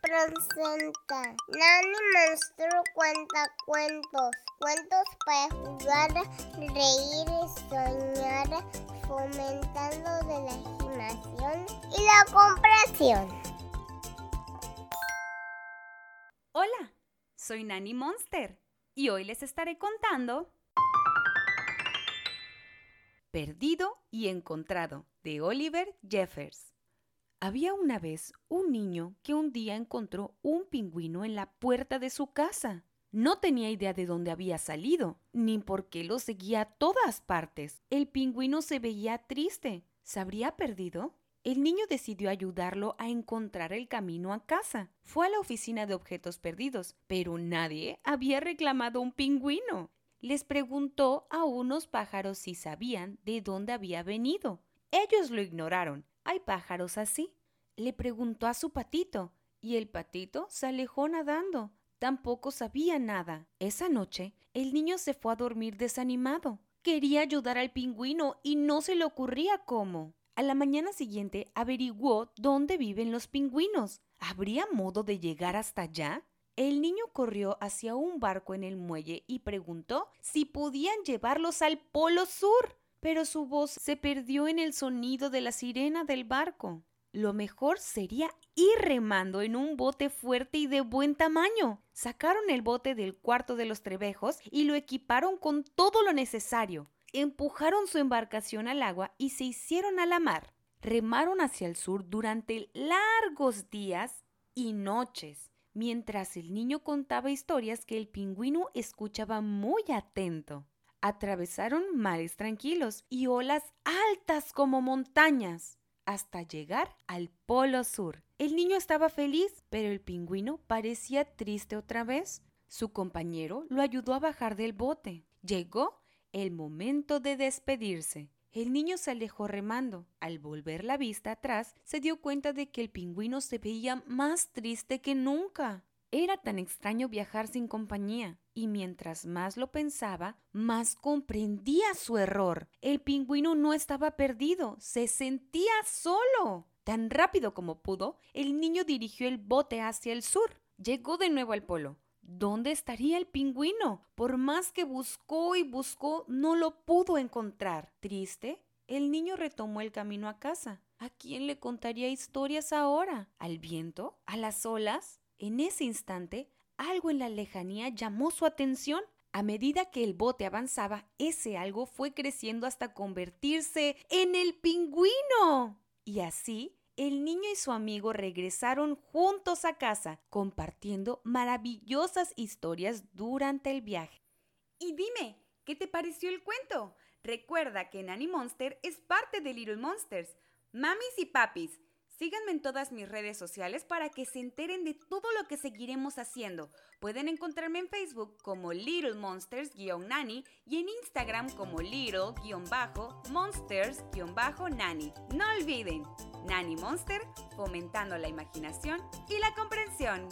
presenta Nani Monstruo cuenta cuentos, cuentos para jugar, reír y soñar, fomentando de la imaginación y la comprensión. Hola, soy Nani Monster y hoy les estaré contando Perdido y Encontrado de Oliver Jeffers. Había una vez un niño que un día encontró un pingüino en la puerta de su casa. No tenía idea de dónde había salido, ni por qué lo seguía a todas partes. El pingüino se veía triste. ¿Se habría perdido? El niño decidió ayudarlo a encontrar el camino a casa. Fue a la oficina de objetos perdidos, pero nadie había reclamado un pingüino. Les preguntó a unos pájaros si sabían de dónde había venido. Ellos lo ignoraron, ¿Hay pájaros así? Le preguntó a su patito, y el patito se alejó nadando. Tampoco sabía nada. Esa noche, el niño se fue a dormir desanimado. Quería ayudar al pingüino y no se le ocurría cómo. A la mañana siguiente averiguó dónde viven los pingüinos. ¿Habría modo de llegar hasta allá? El niño corrió hacia un barco en el muelle y preguntó si podían llevarlos al Polo Sur pero su voz se perdió en el sonido de la sirena del barco. Lo mejor sería ir remando en un bote fuerte y de buen tamaño. Sacaron el bote del cuarto de los trebejos y lo equiparon con todo lo necesario. Empujaron su embarcación al agua y se hicieron a la mar. Remaron hacia el sur durante largos días y noches, mientras el niño contaba historias que el pingüino escuchaba muy atento. Atravesaron mares tranquilos y olas altas como montañas hasta llegar al Polo Sur. El niño estaba feliz, pero el pingüino parecía triste otra vez. Su compañero lo ayudó a bajar del bote. Llegó el momento de despedirse. El niño se alejó remando. Al volver la vista atrás, se dio cuenta de que el pingüino se veía más triste que nunca. Era tan extraño viajar sin compañía, y mientras más lo pensaba, más comprendía su error. El pingüino no estaba perdido, se sentía solo. Tan rápido como pudo, el niño dirigió el bote hacia el sur. Llegó de nuevo al polo. ¿Dónde estaría el pingüino? Por más que buscó y buscó, no lo pudo encontrar. Triste, el niño retomó el camino a casa. ¿A quién le contaría historias ahora? ¿Al viento? ¿A las olas? En ese instante, algo en la lejanía llamó su atención. A medida que el bote avanzaba, ese algo fue creciendo hasta convertirse en el pingüino. Y así, el niño y su amigo regresaron juntos a casa, compartiendo maravillosas historias durante el viaje. Y dime, ¿qué te pareció el cuento? Recuerda que Nanny Monster es parte de Little Monsters. Mamis y papis, Síganme en todas mis redes sociales para que se enteren de todo lo que seguiremos haciendo. Pueden encontrarme en Facebook como Little Monsters-Nanny y en Instagram como Little-Monsters-Nanny. No olviden, Nanny Monster, fomentando la imaginación y la comprensión.